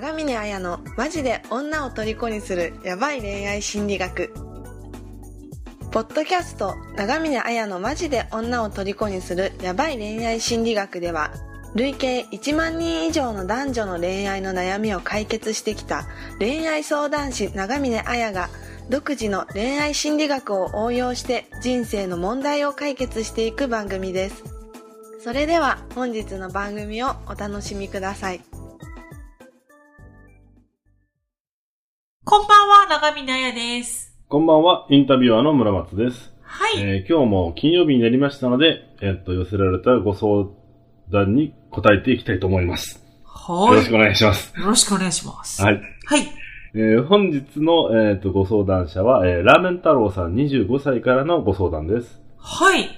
長峰綾のマジで女を虜にするヤバい恋愛心理学。ポッドキャスト長峰綾のマジで女を虜にするヤバい恋愛心理学では累計1万人以上の男女の恋愛の悩みを解決してきた恋愛相談師長峰綾が独自の恋愛心理学を応用して人生の問題を解決していく番組です。それでは本日の番組をお楽しみください。こんばんは、長見なやです。こんばんは、インタビュアーの村松です。はい。えー今日も金曜日になりましたので、えっと、寄せられたご相談に答えていきたいと思います。はい。よろしくお願いします。よろしくお願いします。はい。はい。えー本日の、えっとご相談者は、えーラーメン太郎さん25歳からのご相談です。はい。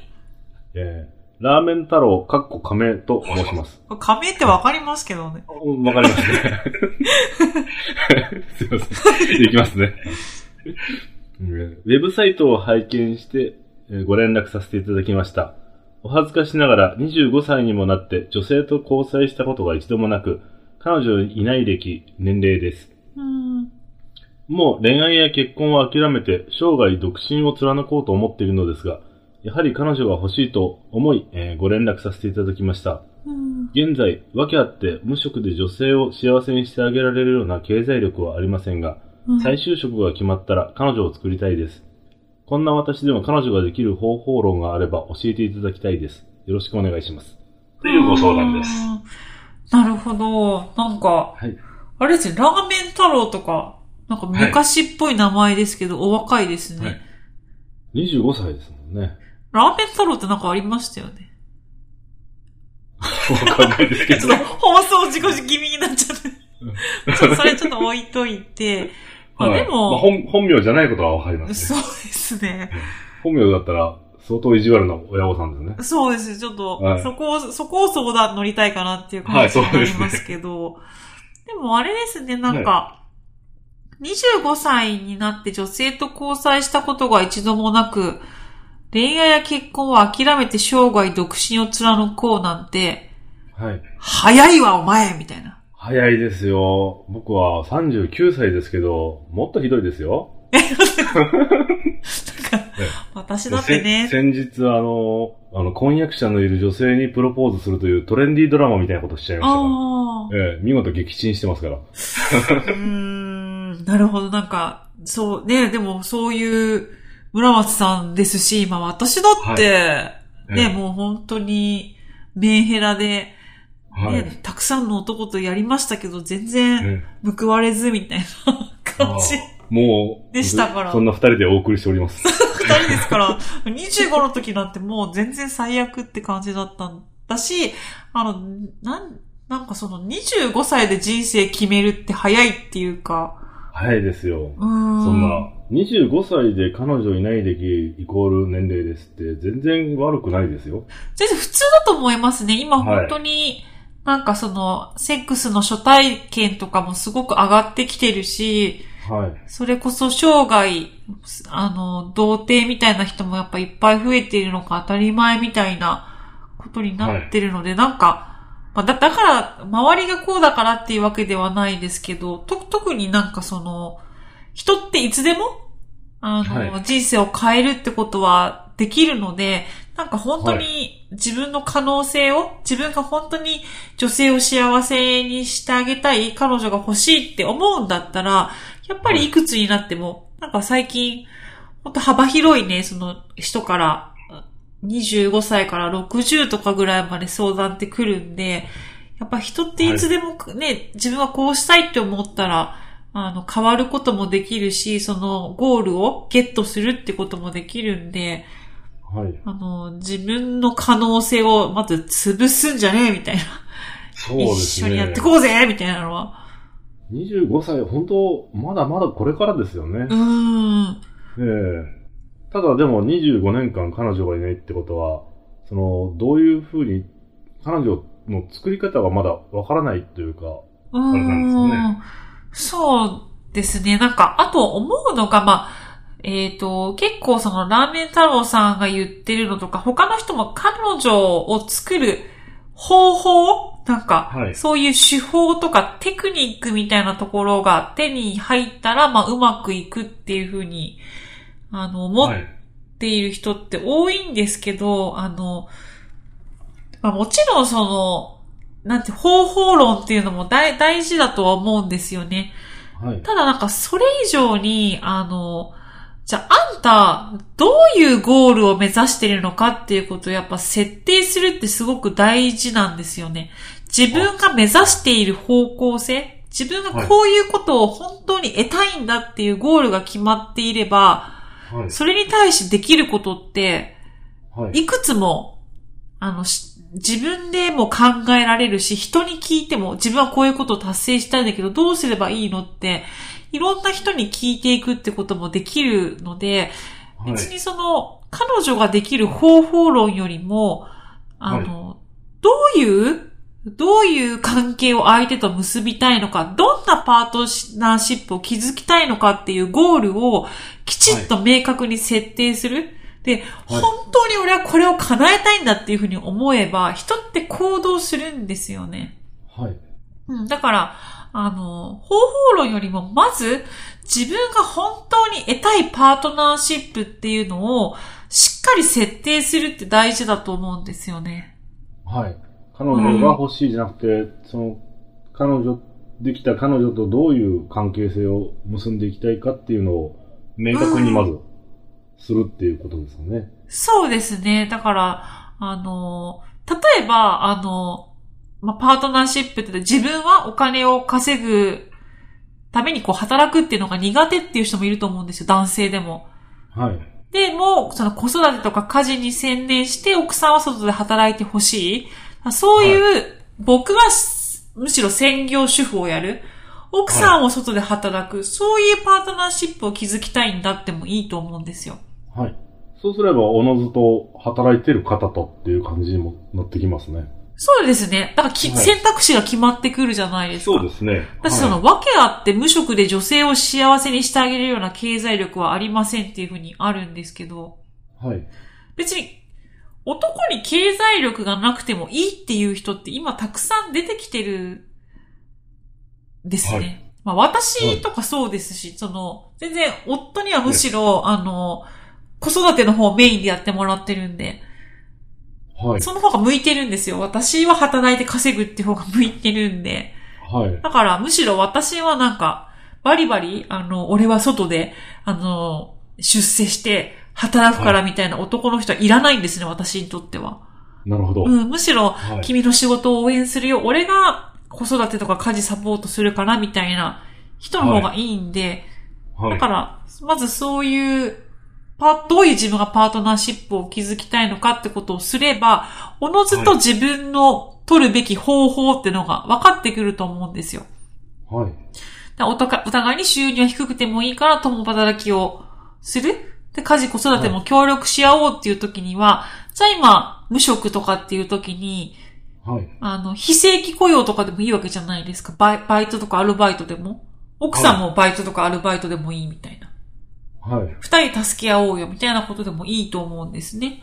えーラーメン太郎、かっこ仮名と申します。仮名ってわかりますけどね。おわかりますね。すいません。いきますね。ウェブサイトを拝見してえーご連絡させていただきました。お恥ずかしながら25歳にもなって女性と交際したことが一度もなく、彼女いない歴、年齢です。うん。もう恋愛や結婚を諦めて生涯独身を貫こうと思っているのですが、やはり彼女が欲しいと思い、えーご連絡させていただきました。うん。現在、訳あって無職で女性を幸せにしてあげられるような経済力はありませんが、再就職が決まったら彼女を作りたいです。こんな私でも彼女ができる方法論があれば教えていただきたいです。よろしくお願いします。というご相談です。うん。なるほど。なんか、はい。あれですね、ラーメン太郎とか、なんか昔っぽい名前ですけど、お若いですね、はい25歳ですもんね。ラーメン太郎ってなんかありましたよね。わかんないですけど ちょっと。放送自己気味になっちゃって。ちょっとそれちょっと置いといて、まあはいでもまあ本本名じゃないことはわかりますそうね。ですね。本名だったら相当意地悪な親御さんですね。そうです。ちょっと、はいそこを、そこを相談乗りたいかなっていう感じになりますけど、でもあれですね、なんか、25歳になって女性と交際したことが一度もなく、恋愛や結婚を諦めて生涯独身を貫こうなんて、はい。早いわお前みたいな。早いですよ。僕は39歳ですけど、もっとひどいですよ。私だってね、せ先日、あの、あの、婚約者のいる女性にプロポーズするというトレンディードラマみたいなことしちゃいましたから。ええ、見事撃沈してますから。うーん、なるほど、なんか、そう、ね、でもそういう村松さんですし、今私だって、えね、えもう本当にメンヘラで、ね、はい。たくさんの男とやりましたけど、全然え報われずみたいなえ感じ。ああもう、でしたからそんな二人でお送りしております。二人ですから、25の時なんてもう全然最悪って感じだったんだし、あの、なん、なんかその25歳で人生決めるって早いっていうか、早いですよ。うーん。そんな、25歳で彼女いない歴イコール年齢ですって全然悪くないですよ。全然普通だと思いますね。今本当に、なんかその、セックスの初体験とかもすごく上がってきてるし、はい。それこそ生涯、あの、童貞みたいな人もやっぱいっぱい増えているのが当たり前みたいなことになってるので、なんか、まあ、だ、だから、周りがこうだからっていうわけではないですけど、と、特になんかその、人っていつでも、あの、はい。人生を変えるってことはできるので、なんか本当に自分の可能性を、自分が本当に女性を幸せにしてあげたい、彼女が欲しいって思うんだったら、やっぱりいくつになっても、なんか最近、本当幅広いね、その人から、25歳から60とかぐらいまで相談ってくるんで、やっぱ人っていつでもね、自分はこうしたいって思ったら、あの、変わることもできるし、そのゴールをゲットするってこともできるんで、はい。あの、自分の可能性をまず潰すんじゃねえみたいな。そうですね。一緒にやってこうぜみたいなのは。25歳、本当まだまだこれからですよねう。ーん。ええただでも25年間彼女がいないってことは、その、どういうふうに、彼女の作り方がまだわからないというか、あれなんですよねん。そうですね。なんか、あと思うのが、まあ、えっ、と、結構そのラーメン太郎さんが言ってるのとか、他の人も彼女を作る方法？なんか、はいそういう手法とかテクニックみたいなところが手に入ったら、まあ、うまくいくっていうふうに、あの、思っはい。ている人って多いんですけど、あの、まあ、もちろんその、なんて、方法論っていうのも大大事だとは思うんですよね。はい。ただなんかそれ以上に、あの、じゃああんた、どういうゴールを目指しているのかっていうことをやっぱ設定するってすごく大事なんですよね。自分が目指している方向性、自分がこういうことを本当に得たいんだっていうゴールが決まっていれば、はい。それに対してできることって、はい。いくつも、あの、し自分でも考えられるし、人に聞いても、自分はこういうことを達成したいんだけど、どうすればいいのって、いろんな人に聞いていくってこともできるので、はい。別にその、彼女ができる方法論よりも、あの、どういう、どういう関係を相手と結びたいのか、どんなパートナーシップを築きたいのかっていうゴールをきちっと明確に設定する。で、本当に俺はこれを叶えたいんだっていうふうに思えば、人って行動するんですよね。はい。うん、だから、あの、方法論よりも、まず、自分が本当に得たいパートナーシップっていうのを、しっかり設定するって大事だと思うんですよね。はい。彼女が欲しいじゃなくて、その、彼女、できた彼女とどういう関係性を結んでいきたいかっていうのを明確にまずするっていうことですよね。そうですね。だから、あの、例えば、あの、まあ、パートナーシップって自分はお金を稼ぐためにこう働くっていうのが苦手っていう人もいると思うんですよ。男性でも。はい。で、もう、その子育てとか家事に専念して、奥さんは外で働いてほしい。そういう、僕はすむしろ専業主婦をやる。奥さんを外で働く。そういうパートナーシップを築きたいんだってもいいと思うんですよ。はい。そうすれば、おのずと働いてる方とっていう感じにもなってきますね。そうですね。だからき、はい選択肢が決まってくるじゃないですか。そうですね。私その、訳あって無職で女性を幸せにしてあげるような経済力はありませんっていうふうにあるんですけど、はい。はい。別に男に経済力がなくてもいいっていう人って今たくさん出てきてるんですね。はいまあ私とかそうですし、その、全然夫にはむしろ、あの、子育ての方をメインでやってもらってるんで、はい。その方が向いてるんですよ。私は働いて稼ぐって方が向いてるんで。はい。だからむしろ私はなんか、バリバリ、あの、俺は外で、あの、出世して働くからみたいな男の人はいらないんですね、私にとっては。なるほど。うん、むしろ、はい君の仕事を応援するよ。俺が子育てとか家事サポートするからみたいな人の方がいいんで、はい。だから、まずそういう、パどういう自分がパートナーシップを築きたいのかってことをすれば、おのずと自分の取るべき方法ってのが分かってくると思うんですよ。はい。お互いに収入は低くてもいいから共働きをする。で、家事子育ても協力し合おうっていう時には、じゃあ今、無職とかっていう時に、はい。あの、非正規雇用とかでもいいわけじゃないですか。バイバイトとかアルバイトでも。奥さんもバイトとかアルバイトでもいいみたいな。はい。二人助け合おうよみたいなことでもいいと思うんですね。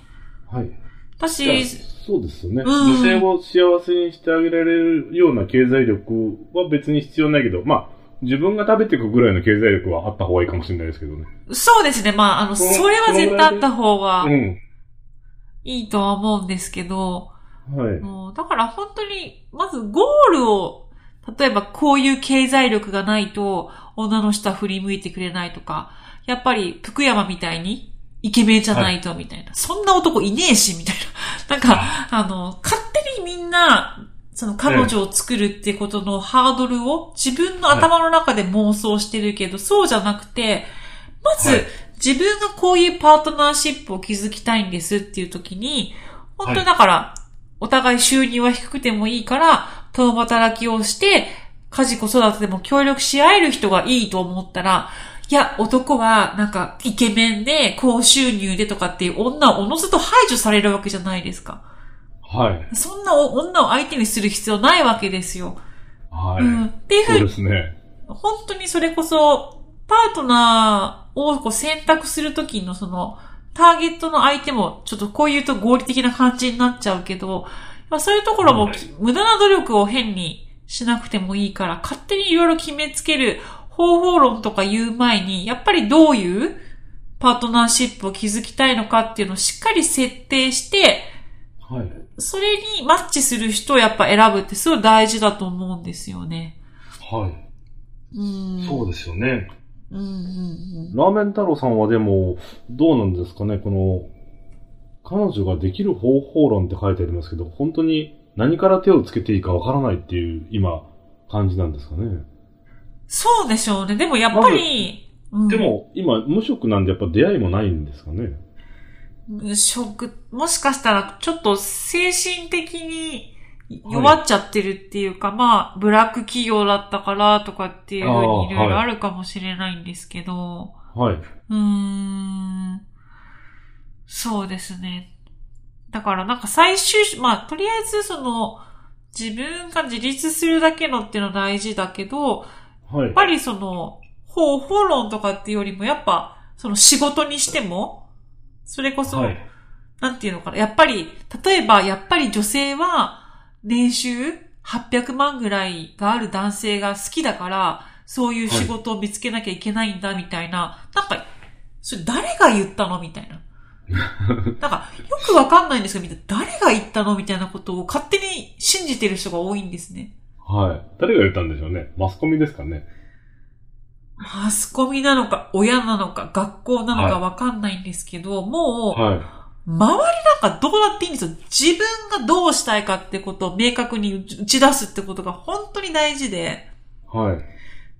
はい。私、そうですよね。うん女性を幸せにしてあげられるような経済力は別に必要ないけど、まあ、自分が食べていくぐらいの経済力はあった方がいいかもしれないですけどね。そうですね。まあ、あの、そのそれは絶対あった方がうん。いいとは思うんですけど、はい。もうだから本当に、まずゴールを、例えばこういう経済力がないと、女の人は振り向いてくれないとか、やっぱり福山みたいに、イケメンじゃないと、みたいな、そんな男いねえし、みたいな。なんか、あの、勝手にみんな、その彼女を作るってことのハードルを自分の頭の中で妄想してるけど、そうじゃなくて、まず、はい。自分がこういうパートナーシップを築きたいんですっていう時に、本当にだから、お互い収入は低くてもいいから、共働きをして、家事子育てでも協力し合える人がいいと思ったら、いや、男はなんかイケメンで高収入でとかっていう女をおのずと排除されるわけじゃないですか。はい。そんなお女を相手にする必要ないわけですよ。はい。うん。っていうふそううにですね。本当にそれこそ、パートナーをこう選択するときのその、ターゲットの相手も、ちょっとこう言うと合理的な感じになっちゃうけど、まあそういうところもき無駄な努力を変にしなくてもいいから、勝手にいろいろ決めつける方法論とか言う前に、やっぱりどういうパートナーシップを築きたいのかっていうのをしっかり設定して、はい。それにマッチする人をやっぱ選ぶってすごい大事だと思うんですよね。はい。うん。そうですよね。うんうんうん。ラーメン太郎さんはでも、どうなんですかね、この、彼女ができる方法論って書いてありますけど、本当に何から手をつけていいかわからないっていう、今、感じなんですかね？そうでしょうね。でもやっぱり、うんでも、今、無職なんでやっぱ出会いもないんですかね。無職、もしかしたらちょっと精神的に弱っちゃってるっていうか、まあ、ブラック企業だったからとかっていうふうにいろいろあるかもしれないんですけど、はい。うーん、そうですね。だからなんか最終、まあ、とりあえずその、自分が自立するだけのっていうのは大事だけど、はいやっ。ぱりその、方法論とかっていうよりも、やっぱ、その仕事にしても、それこそ、はい。なんていうのかな。やっぱり、例えば、やっぱり女性は、年収800万ぐらいがある男性が好きだから、そういう仕事を見つけなきゃいけないんだ、みたいな。なんか、それ誰が言ったのみたいな。なんか、よくわかんないんですけど、誰が言ったのみたいなことを勝手に信じてる人が多いんですね。はい。誰が言ったんでしょうね。マスコミですかね。マスコミなのか、親なのか、学校なのかわかんないんですけど、もう、はい。周りなんかどうだっていいんですよ。自分がどうしたいかってことを明確に打ち出すってことが本当に大事で、はい。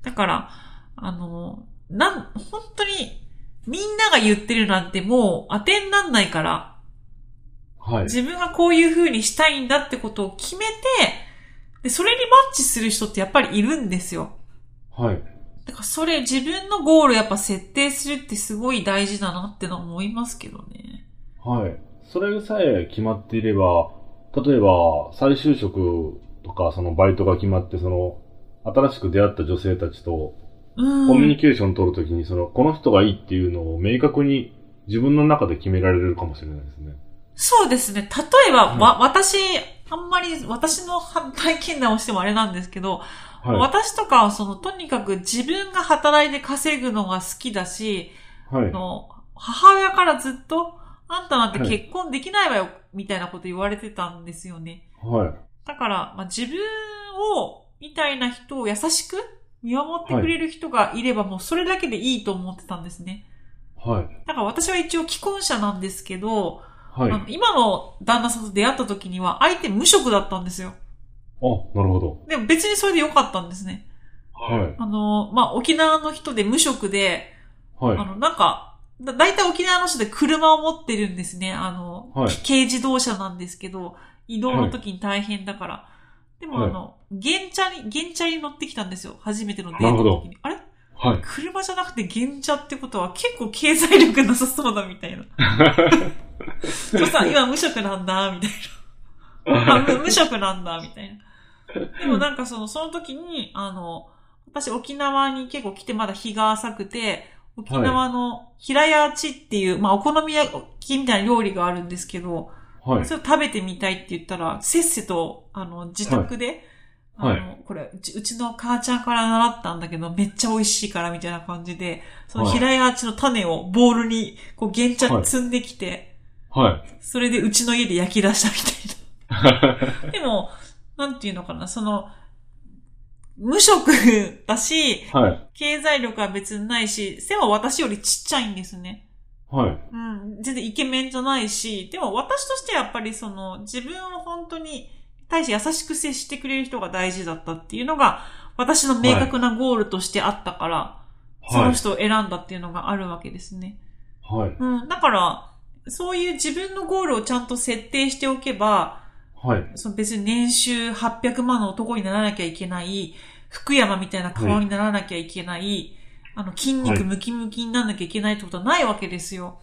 だから、あの、なん、本当に、みんなが言ってるなんてもう当てになんないから、はい。自分がこういう風にしたいんだってことを決めて、で、それにマッチする人ってやっぱりいるんですよ。はい。だからそれ自分のゴールやっぱ設定するってすごい大事だなってのは思いますけどね。はい。それさえ決まっていれば、例えば、再就職とか、そのバイトが決まって、その、新しく出会った女性たちと、うん。コミュニケーション取るときに、その、この人がいいっていうのを明確に自分の中で決められるかもしれないですね。そうですね。例えば、はいわ、私、あんまり、私の体験談をしてもあれなんですけど、はい。私とかはその、とにかく自分が働いて稼ぐのが好きだし、はいあ。の、母親からずっと、あんたなんてはい結婚できないわよ、みたいなこと言われてたんですよね。はい。だから、まあ、自分を、みたいな人を優しく見守ってくれる人がいれば、もうそれだけでいいと思ってたんですね。はい。だから私は一応既婚者なんですけど、はい。ああの、今の旦那さんと出会った時には相手無職だったんですよ。なるほど。でも別にそれで良かったんですね。はい。あの、まあ、沖縄の人で無職で、はいあ。の、なんか、だ大体沖縄の人で車を持ってるんですね。あの、はい軽自動車なんですけど、移動の時に大変だから。でもはいあの、原チャリ、原チャ乗ってきたんですよ。初めてのデートの時に。あれ？はい。車じゃなくて原チャってことは結構経済力なさそうだみたいな。そしたら今無職なんだ、みたいな。あ無無職なんだ、みたいな。でもなんかその、その時に、あの、私沖縄に結構来てまだ日が浅くて、沖縄の平屋地っていう、まあお好み焼きみたいな料理があるんですけど、はい。それを食べてみたいって言ったら、せっせと、あの、自宅で、はいあの、これうち、うちの母ちゃんから習ったんだけど、めっちゃ美味しいから、みたいな感じで、そのはい平屋地の種をボウルに、こう、原茶はい積んできて、はい。それでうちの家で焼き出したみたいな。でも、なんていうのかな、その、無職だし、はい。経済力は別にないし、背は私よりちっちゃいんですね。はい。うん、全然イケメンじゃないし、でも私としてはやっぱりその、自分を本当に対して優しく接してくれる人が大事だったっていうのが、私の明確なゴールとしてあったから、そはい。の人を選んだっていうのがあるわけですね。はい。うん、だから、そういう自分のゴールをちゃんと設定しておけば、はい。その別に年収800万の男にならなきゃいけない、福山みたいな顔にならなきゃいけない、あの筋肉ムキムキにならなきゃいけないってことはないわけですよ。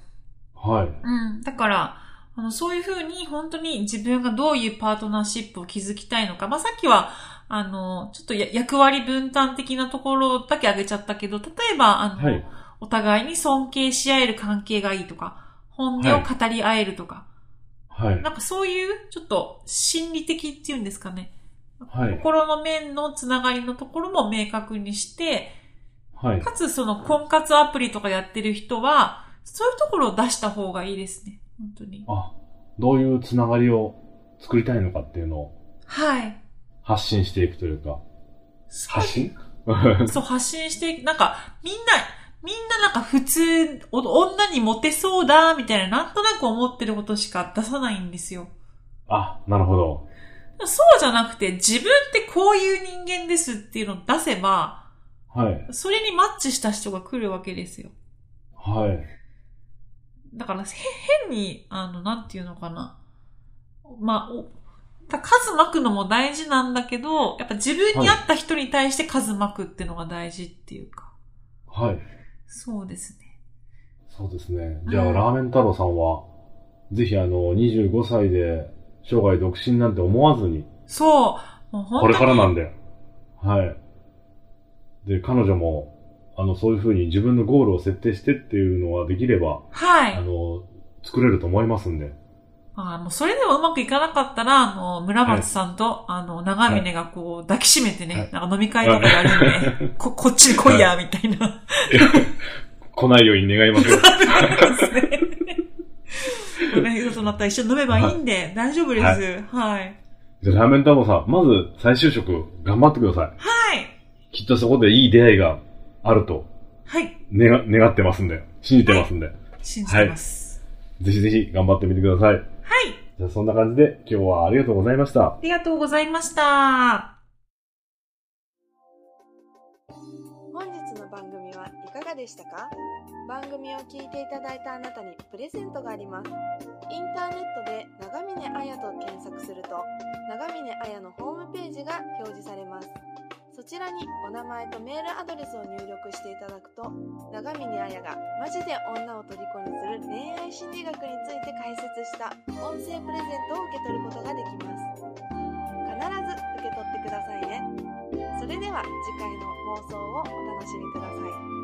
はい。うん。だから、あの、そういうふうに本当に自分がどういうパートナーシップを築きたいのか。まあ、さっきは、あの、ちょっとや役割分担的なところだけ挙げちゃったけど、例えば、あの、はい。お互いに尊敬し合える関係がいいとか、本音を語り合えるとか、はい。なんかそういう、ちょっと心理的っていうんですかね。はい。心の面のつながりのところも明確にして、はい。かつその婚活アプリとかやってる人は、そういうところを出した方がいいですね。本当に。あ、どういうつながりを作りたいのかっていうのをはい。発信していくというか。発信？そう、発信して、なんか、みんな、みんななんか普通、お女にモテそうだ、みたいな、なんとなく思ってることしか出さないんですよ。あ、なるほど。そうじゃなくて、自分ってこういう人間ですっていうのを出せば、はい。それにマッチした人が来るわけですよ。はい。だから、へ変に、あの、なんていうのかな。まあ、おだ数巻くのも大事なんだけど、やっぱ自分に合った人に対して数巻くっていうのが大事っていうか。はい。そうですね。そうですね。じゃあ、うんラーメン太郎さんは、ぜひあの、25歳で生涯独身なんて思わずに、そう。もうこれからなんで。はい。で、彼女も、あの、そういうふうに自分のゴールを設定してっていうのはできれば、はい。あの、作れると思いますんで。あもうそれでもうまくいかなかったら、あの、村松さんと、あの、長峰がこう、抱きしめてね、はいなんか飲み会とかやるんで、こ、こっちに来いや、みたいな。来ないように願いますよ。ですね。お願い事になったら一緒に飲めばいいんで、大丈夫です。はい。じゃあ、ラーメン太郎さん、まず再就職頑張ってください。はい。きっとそこでいい出会いがあるとはい。願願ってますんで、信じてますんで、信じてます。ぜひぜひ頑張ってみてください。はい。じゃあ、そんな感じで今日はありがとうございましたあ。りがとうございました。かでしたか？番組を聞いていただいたあなたにプレゼントがあります。インターネットで長峰彩と検索すると長峰彩のホームページが表示されます。そちらにお名前とメールアドレスを入力していただくと長峰彩がマジで女を虜にする恋愛心理学について解説した音声プレゼントを受け取ることができます。必ず受け取ってくださいね。それでは次回の放送をお楽しみください。